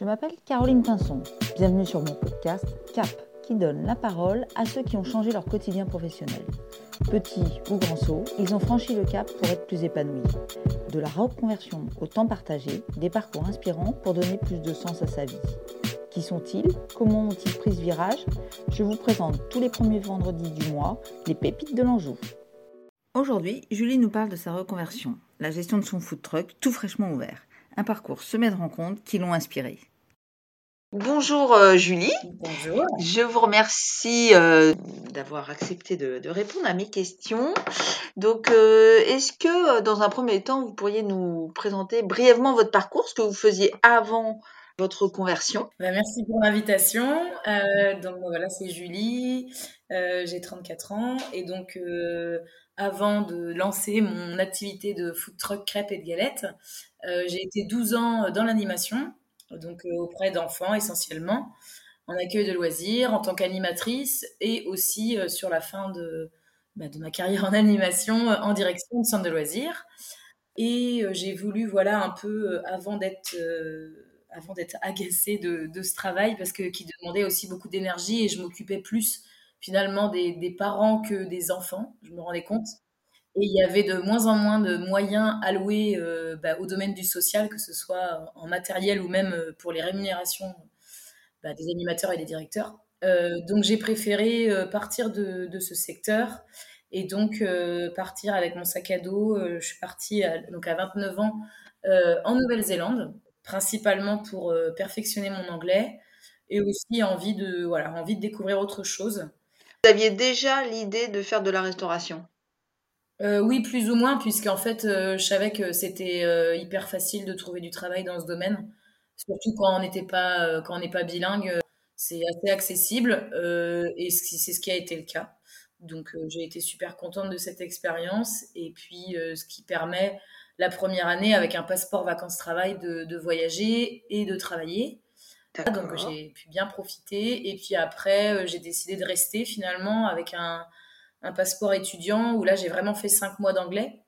Je m'appelle Caroline Pinson. Bienvenue sur mon podcast CAP, qui donne la parole à ceux qui ont changé leur quotidien professionnel. Petits ou grands sauts, ils ont franchi le cap pour être plus épanouis. De la reconversion au temps partagé, des parcours inspirants pour donner plus de sens à sa vie. Qui sont-ils? Comment ont-ils pris ce virage? Je vous présente tous les premiers vendredis du mois les pépites de l'Anjou. Aujourd'hui, Julie nous parle de sa reconversion, la gestion de son food truck tout fraîchement ouvert. Un parcours semé de rencontres qui l'ont inspiré. Bonjour euh, Julie. Bonjour. Je vous remercie euh, d'avoir accepté de, répondre à mes questions. Donc, euh, est-ce que dans un premier temps, vous pourriez nous présenter brièvement votre parcours, ce que vous faisiez avant votre conversion? Bah, Merci pour l'invitation. donc voilà, c'est Julie. J'ai 34 ans et donc avant de lancer mon activité de food truck crêpes et de galettes, j'ai été 12 ans dans l'animation donc euh, auprès d'enfants essentiellement, en accueil de loisirs, en tant qu'animatrice et aussi euh, sur la fin de, bah, ma carrière en animation euh, en direction de centre de loisirs. Et j'ai voulu, voilà, un peu avant d'être avant d'être agacée de, ce travail parce que qui demandait aussi beaucoup d'énergie et je m'occupais plus finalement des, parents que des enfants, je me rendais compte. Il y avait de moins en moins de moyens alloués euh, bah, au domaine du social, que ce soit en matériel ou même euh, pour les rémunérations bah, des animateurs et des directeurs. Euh, donc j'ai préféré partir de, de, ce secteur et donc partir avec mon sac à dos. je suis partie à, donc à 29 ans en Nouvelle-Zélande, principalement pour perfectionner mon anglais et aussi envie de, voilà, envie de découvrir autre chose. Vous aviez déjà l'idée de faire de la restauration? Euh, oui, plus ou moins, puisqu'en fait, euh, je savais que c'était euh, hyper facile de trouver du travail dans ce domaine, surtout quand on n'était pas, quand on n'est pas bilingue, c'est assez accessible, et c'est ce qui a été le cas. Donc, j'ai été super contente de cette expérience, et puis ce qui permet la première année, avec un passeport vacances-travail, de, de, voyager et de travailler. Donc, j'ai pu bien profiter, et puis après, j'ai décidé de rester finalement avec un un passeport étudiant où là j'ai vraiment fait cinq mois d'anglais,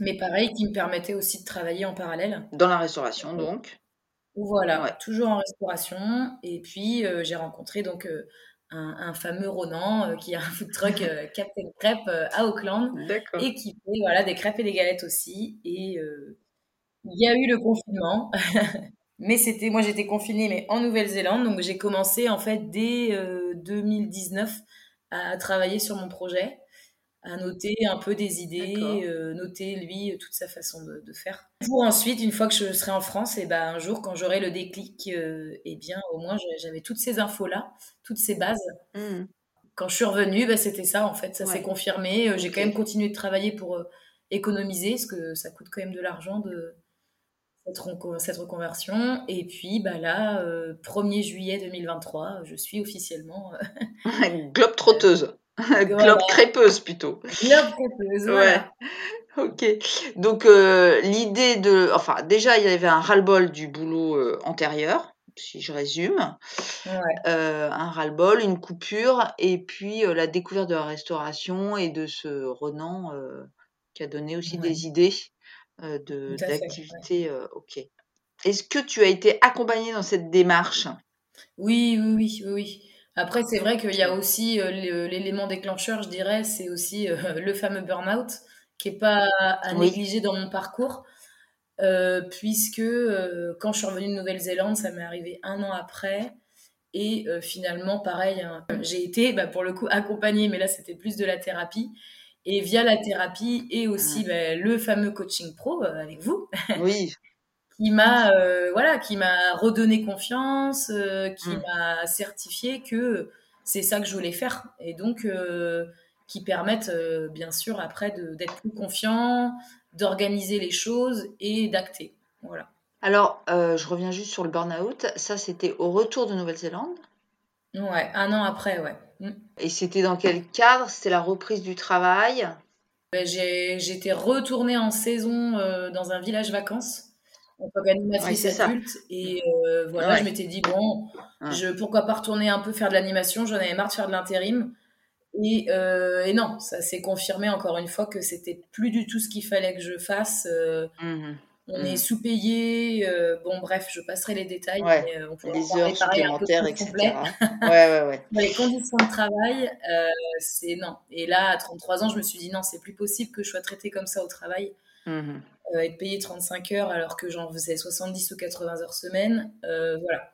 mais pareil qui me permettait aussi de travailler en parallèle. Dans la restauration donc. Voilà, toujours en restauration. Et puis euh, j'ai rencontré donc euh, un, fameux Ronan euh, qui a un food truck Captain Crêpe à Auckland et qui fait voilà des crêpes et des galettes aussi. Et il y a eu le confinement. mais c'était moi j'étais confinée mais en Nouvelle-Zélande donc j'ai commencé en fait dès 2019 à travailler sur mon projet, à noter un peu des idées, euh, noter lui toute sa façon de, faire. Pour ensuite, une fois que je serai en France, et ben un jour quand j'aurai le déclic, euh, eh bien au moins j'avais toutes ces infos là, toutes ces bases. Mmh. Quand je suis revenue, ben, c'était ça en fait, ça s'est confirmé. Euh, j'ai quand même continué de travailler pour économiser, parce que ça coûte quand même de l'argent de cette, reconversion. Et puis bah là, 1er juillet 2023, je suis officiellement... globe trotteuse. globe crêpeuse plutôt. Globe crêpeuse, ouais. Ok. Donc euh, l'idée de... Enfin, déjà, il y avait un ras-le-bol du boulot euh, antérieur si je résume, euh, un ras-le-bol, une coupure, et puis la découverte de la restauration et de ce Renan qui a donné aussi des idées euh, d'activité. Euh, ok. Est-ce que tu as été accompagnée dans cette démarche? Oui, oui, oui, oui. Après, c'est vrai qu'il y a aussi euh, l'élément déclencheur, je dirais, c'est aussi le fameux burn-out, qui n'est pas à négliger dans mon parcours, puisque quand je suis revenue de Nouvelle-Zélande, ça m'est arrivé un an après. Et finalement, pareil, hein, j'ai été, bah, pour le coup, accompagnée, mais là, c'était plus de la thérapie. Et via la thérapie et aussi ah. ben, le fameux coaching pro euh, avec vous. Oui. qui m'a euh, voilà, qui m'a redonné confiance, euh, qui mm. m'a certifié que c'est ça que je voulais faire. Et donc, qui permettent bien sûr après d'être plus confiant, d'organiser les choses et d'acter. Voilà. Alors, je reviens juste sur le burn-out. Ça, c'était au retour de Nouvelle-Zélande Ouais, un an après, ouais. Mm. Et c'était dans quel cadre? C'était la reprise du travail? Ben, J'étais retournée en saison euh, dans un village vacances en tant qu'animatrice adulte. Et euh, voilà, je m'étais dit, bon, je, pourquoi pas retourner un peu faire de l'animation? J'en avais marre de faire de l'intérim. Et, euh, et, non, ça s'est confirmé encore une fois que c'était plus du tout ce qu'il fallait que je fasse. Mmh on Mmh. est sous-payé. euh, bon, bref, je passerai les détails, Ouais, mais euh, on peut les heures supplémentaires, etc. complet. Ouais, ouais, ouais. Dans les conditions de travail, euh, c'est non. Et là, à 33 ans, je me suis dit non, c'est plus possible que je sois traitée comme ça au travail, euh, être payée 35 heures alors que j'en faisais 70 ou 80 heures semaine. Voilà.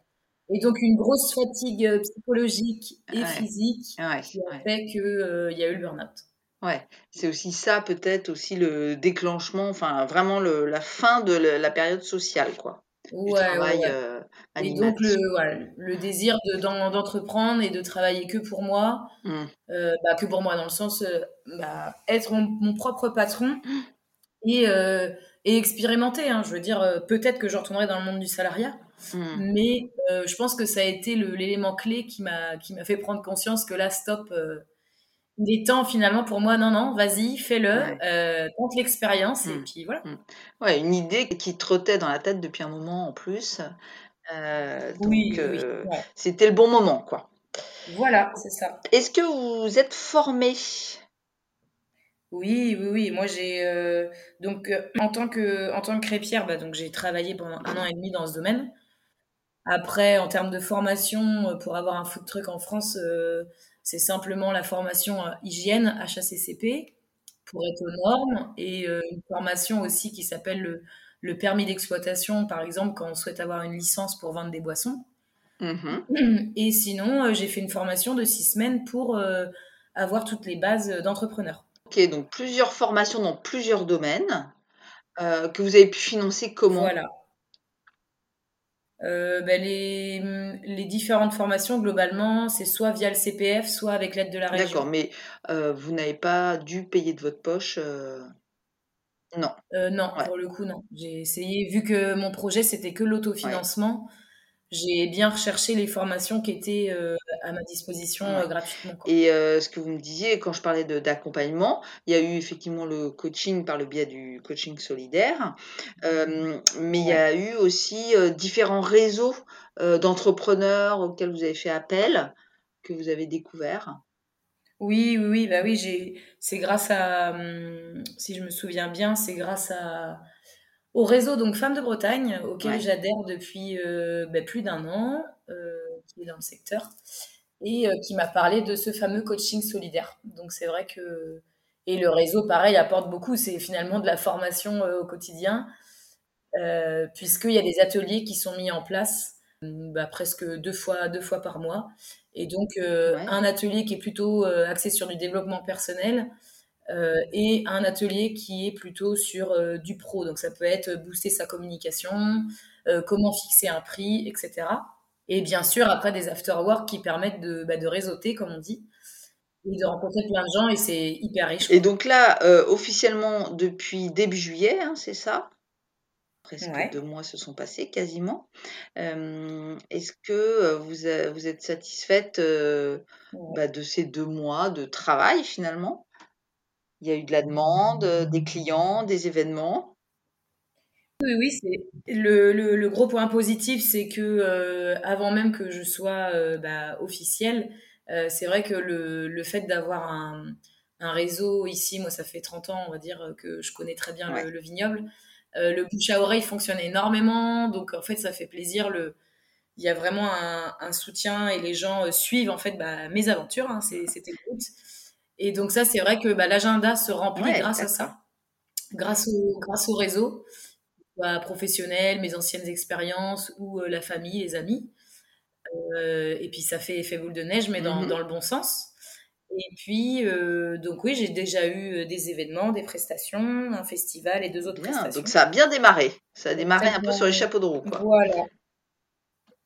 Et donc, une grosse fatigue psychologique et Ouais. physique qui a fait qu'il y a eu le burn-out. Ouais, c'est aussi ça, peut-être aussi le déclenchement, enfin vraiment le, la fin de le- la période sociale, quoi, du Ouais, travail ouais. euh, Et donc, le, voilà, le désir de- d'en- d'entreprendre et de travailler que pour moi, Mm. euh, bah, que pour moi, dans le sens, euh, bah, être mon, mon propre patron et, euh, et expérimenter. hein. Je veux dire, peut-être que je retournerai dans le monde du salariat, Mm. mais je pense que ça a été l'élément clé qui m'a qui m'a fait prendre conscience que là, stop, il est temps finalement pour moi, non, non, vas-y, fais-le, Ouais. euh, tente l'expérience et Mm. puis voilà. Ouais, une idée qui trottait dans la tête depuis un moment en plus. Euh, Oui, oui, oui. euh, ouais. c'était le bon moment, quoi. Voilà, c'est ça. Est-ce que vous êtes formé? Oui, oui, oui. Moi, j'ai donc en tant que en tant que crêpière, bah, donc j'ai travaillé pendant un an et demi dans ce domaine. Après, en termes de formation, pour avoir un food truck en France, c'est simplement la formation euh, hygiène HACCP pour être aux normes et euh, une formation aussi qui s'appelle le, le permis d'exploitation, par exemple, quand on souhaite avoir une licence pour vendre des boissons. Mhm. Et sinon, euh, j'ai fait une formation de six semaines pour euh, avoir toutes les bases d'entrepreneur. Ok, donc plusieurs formations dans plusieurs domaines euh, que vous avez pu financer comment? Voilà. Euh, ben, les, les différentes formations, globalement, c'est soit via le CPF, soit avec l'aide de la région. D'accord, mais euh, vous n'avez pas dû payer de votre poche euh, Non. Non, Ouais. pour le coup, non. J'ai essayé, vu que mon projet, c'était que l'autofinancement, j'ai bien recherché les formations qui étaient euh, à ma disposition euh, gratuitement. quoi. Et euh, ce que vous me disiez, quand je parlais d'accompagnement, il y a eu effectivement le coaching par le biais du coaching solidaire, euh, mais il y a eu aussi différents réseaux d'entrepreneurs auxquels vous avez fait appel, que vous avez découverts. Oui, oui, oui, bah oui. C'est grâce à, hum, si je me souviens bien, c'est grâce à au réseau donc Femmes de Bretagne auquel Ouais. j'adhère depuis euh, bah, plus d'un an, euh, qui est dans le secteur et euh, qui m'a parlé de ce fameux coaching solidaire. Donc c'est vrai que et le réseau, pareil, apporte beaucoup. C'est finalement de la formation au quotidien, puisqu'il y a des ateliers qui sont mis en place hum, bah, presque deux fois, deux fois par mois. Et donc, Ouais. un atelier qui est plutôt axé sur du développement personnel euh, et un atelier qui est plutôt sur euh, du pro. Donc, ça peut être booster sa communication, euh, comment fixer un prix, etc. Et bien sûr, après, des after-work qui permettent de, bah, de réseauter, comme on dit, et de rencontrer plein de gens, et c'est hyper riche. Et quoi. donc là, euh, officiellement depuis début juillet, hein, c'est ça? Presque Ouais. deux mois se sont passés, quasiment. Euh, Est-ce que euh, vous, vous êtes satisfaite euh, Ouais. bah, de ces deux mois de travail finalement? Il y a eu de la demande, euh, des clients, des événements. Oui, oui, c'est le, le, le gros point positif, c'est que euh, avant même que je sois euh, bah, officielle, euh, c'est vrai que le, le fait d'avoir un, un réseau ici, moi ça fait 30 ans, on va dire, que je connais très bien Ouais. le, le vignoble. Le bouche à oreille fonctionne énormément, donc en fait ça fait plaisir. Le, il y a vraiment un, un soutien et les gens suivent en fait bah, mes aventures, hein, c'est- c'était le but. Et donc ça, c'est vrai que bah, l'agenda se remplit Ouais, grâce à ça, grâce au, grâce au réseau soit professionnel, mes anciennes expériences ou euh, la famille, les amis. Euh, et puis ça fait effet boule de neige, mais dans, Mhm. dans le bon sens. Et puis, euh, donc oui, j'ai déjà eu des événements, des prestations, un festival et deux autres Bien, prestations. donc ça a bien démarré. Ça a démarré un peu sur les chapeaux de roue, quoi. Voilà.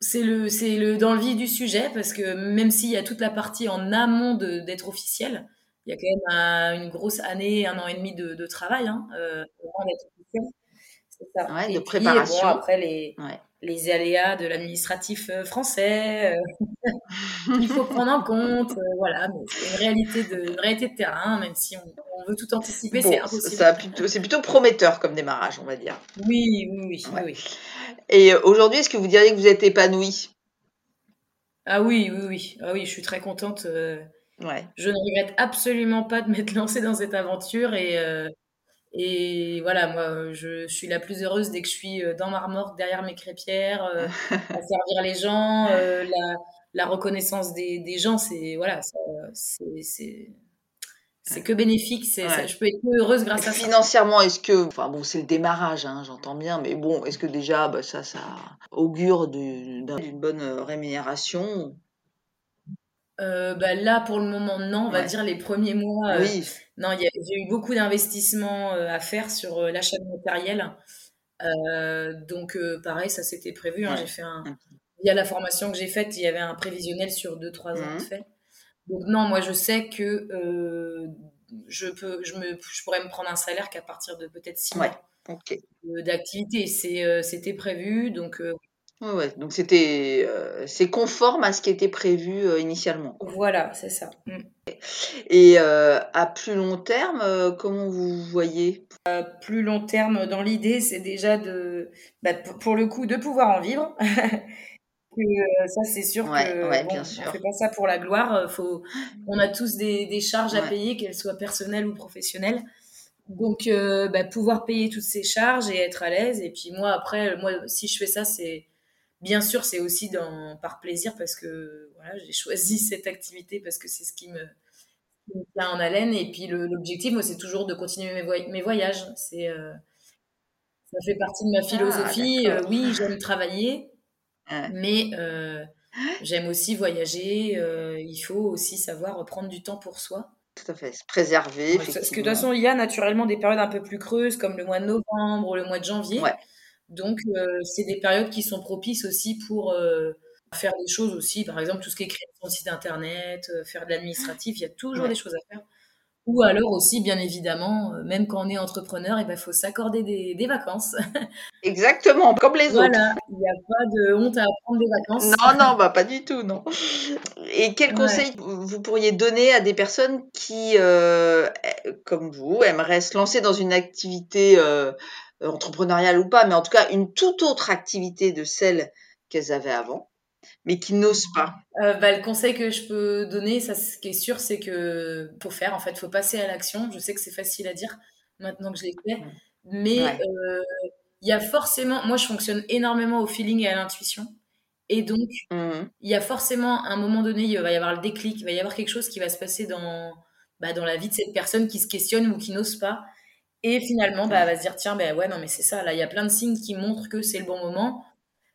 C'est le, c'est le dans le vif du sujet parce que même s'il y a toute la partie en amont d'être officiel, il y a quand même un- une grosse année, un an et demi de, de travail hein, euh, avant d'être officiel. C'est ça. Ouais, et de puis, préparation. bon, après les, Ouais. les aléas de l'administratif euh, français, euh, il faut prendre en compte, euh, voilà, mais c'est une réalité de, une réalité de terrain, même si on, on veut tout anticiper, c'est impossible. c'est plutôt prometteur comme démarrage, on va dire. Oui, oui, oui, Ouais. oui, oui. Et euh, aujourd'hui, est-ce que vous diriez que vous êtes épanoui? Ah oui, oui, oui, ah oui, je suis très contente. euh, Ouais. Je ne regrette absolument pas de m'être lancée dans cette aventure et, euh, Et voilà, moi, je suis la plus heureuse dès que je suis dans ma remorque, derrière mes crêpières, à servir les gens, la, la, reconnaissance des, des gens, c'est voilà, c'est que bénéfique. C'est, je peux être heureuse grâce à ça. Financièrement, est-ce que, enfin bon, c'est le démarrage, hein, j'entends bien, mais bon, est-ce que déjà, bah, ça, ça augure d'une bonne euh, rémunération euh, bah, là, pour le moment, non. On va dire les premiers mois. Euh, oui. non, j'ai eu beaucoup d'investissements à faire sur l'achat de matériel. donc, pareil, ça s'était prévu. Hein, j'ai fait un. Via la formation que j'ai faite, il y avait un prévisionnel sur 2-3 ans de mmh. fait. Donc non, moi je sais que euh, je peux, je me, je pourrais me prendre un salaire qu'à partir de peut-être six mois d'activité. C'est, euh, c'était prévu, donc. Euh, ouais, donc c'était, c'est conforme à ce qui était prévu initialement. Voilà, c'est ça. Mm. Et à plus long terme, comment vous voyez? Plus long terme, dans l'idée, c'est déjà de, bah, pour le coup, de pouvoir en vivre. Euh, ça, c'est sûr que ouais, bon, on fait pas ça pour la gloire. Euh, faut, on a tous des, des charges à payer, qu'elles soient personnelles ou professionnelles. Donc, euh, bah, pouvoir payer toutes ces charges et être à l'aise. Et puis moi, après, moi, si je fais ça, c'est bien sûr, c'est aussi dans, par plaisir parce que voilà, j'ai choisi cette activité parce que c'est ce qui me, me tient en haleine. Et puis l'objectif, moi, c'est toujours de continuer mes, mes voyages. C'est ça fait partie de ma ah, philosophie. oui, j'aime travailler, mais euh, j'aime aussi voyager. Euh, il faut aussi savoir prendre du temps pour soi. Tout à fait, se préserver. parce que de toute façon, il y a naturellement des périodes un peu plus creuses, comme le mois de novembre ou le mois de janvier. Donc, euh, c'est des périodes qui sont propices aussi pour faire des choses aussi. Par exemple, tout ce qui est création de site internet, faire de l'administratif, il y a toujours des choses à faire. Ou alors aussi, bien évidemment, euh, même quand on est entrepreneur, il eh ben, faut s'accorder des, des, vacances. Exactement, comme les autres. Voilà, il n'y a pas de honte à prendre des vacances. Non, non, bah, pas du tout, non. Et quels conseils vous pourriez donner à des personnes qui, euh, comme vous, aimeraient se lancer dans une activité euh, entrepreneuriale ou pas, mais en tout cas une toute autre activité de celle qu'elles avaient avant mais qui n'osent pas euh, bah, Le conseil que je peux donner, ça, ce qui est sûr, c'est que faut faire, en fait, faut passer à l'action. Je sais que c'est facile à dire maintenant que je l'ai fait, mais euh, il y a forcément, moi je fonctionne énormément au feeling et à l'intuition. Et donc, mmh. il y a forcément un moment donné, il va y avoir le déclic, il va y avoir quelque chose qui va se passer dans, bah, dans la vie de cette personne qui se questionne ou qui n'ose pas. Et finalement, bah, elle va se dire, tiens, ben ouais, non, mais c'est ça, là, il y a plein de signes qui montrent que c'est le bon moment.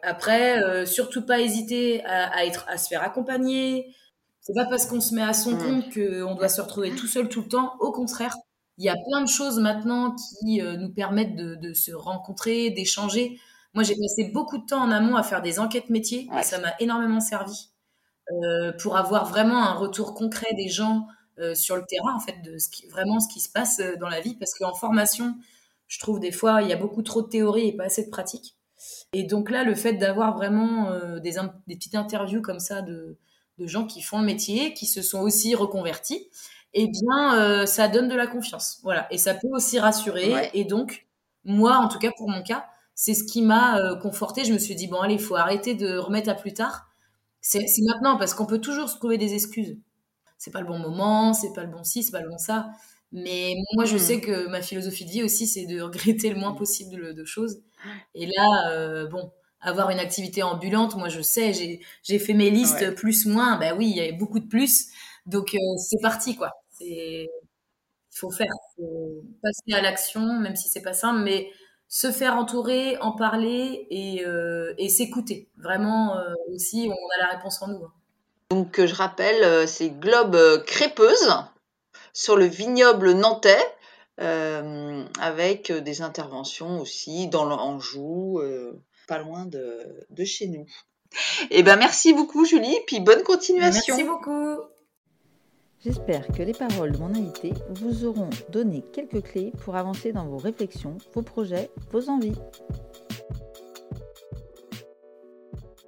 Après, euh, surtout pas hésiter à, être, à se faire accompagner. C'est pas parce qu'on se met à son mmh. compte qu'on doit se retrouver tout seul tout le temps. Au contraire, il y a plein de choses maintenant qui euh, nous permettent de, se rencontrer, d'échanger. Moi, j'ai passé beaucoup de temps en amont à faire des enquêtes métiers et ça m'a énormément servi euh, pour avoir vraiment un retour concret des gens sur le terrain, en fait, de ce qui, vraiment ce qui se passe dans la vie. Parce qu'en formation, je trouve des fois, il y a beaucoup trop de théorie et pas assez de pratique. Et donc là, le fait d'avoir vraiment euh, des, des, petites interviews comme ça de, de, gens qui font le métier, qui se sont aussi reconvertis, eh bien, euh, ça donne de la confiance. Voilà. Et ça peut aussi rassurer. Et donc, moi, en tout cas pour mon cas, c'est ce qui m'a euh, conforté. Je me suis dit, bon, allez, il faut arrêter de remettre à plus tard. C'est maintenant, parce qu'on peut toujours se trouver des excuses. C'est pas le bon moment, c'est pas le bon ci, c'est pas le bon ça. Mais moi, je mmh. sais que ma philosophie de vie aussi, c'est de regretter le moins possible de choses. Et là, euh, bon, avoir une activité ambulante, moi je sais, j'ai fait mes listes plus moins, ben oui, il y avait beaucoup de plus, donc euh, c'est parti quoi. Il faut faire, faut passer à l'action, même si c'est pas simple, mais se faire entourer, en parler et, euh, et s'écouter. Vraiment aussi, on a la réponse en nous. Hein. Donc je rappelle, c'est Globe Crêpeuse sur le vignoble nantais. Euh, avec euh, des interventions aussi dans l'Anjou, euh, pas loin de, de, chez nous. Eh ben merci beaucoup Julie, puis bonne continuation. Merci beaucoup. J'espère que les paroles de mon invité vous auront donné quelques clés pour avancer dans vos réflexions, vos projets, vos envies.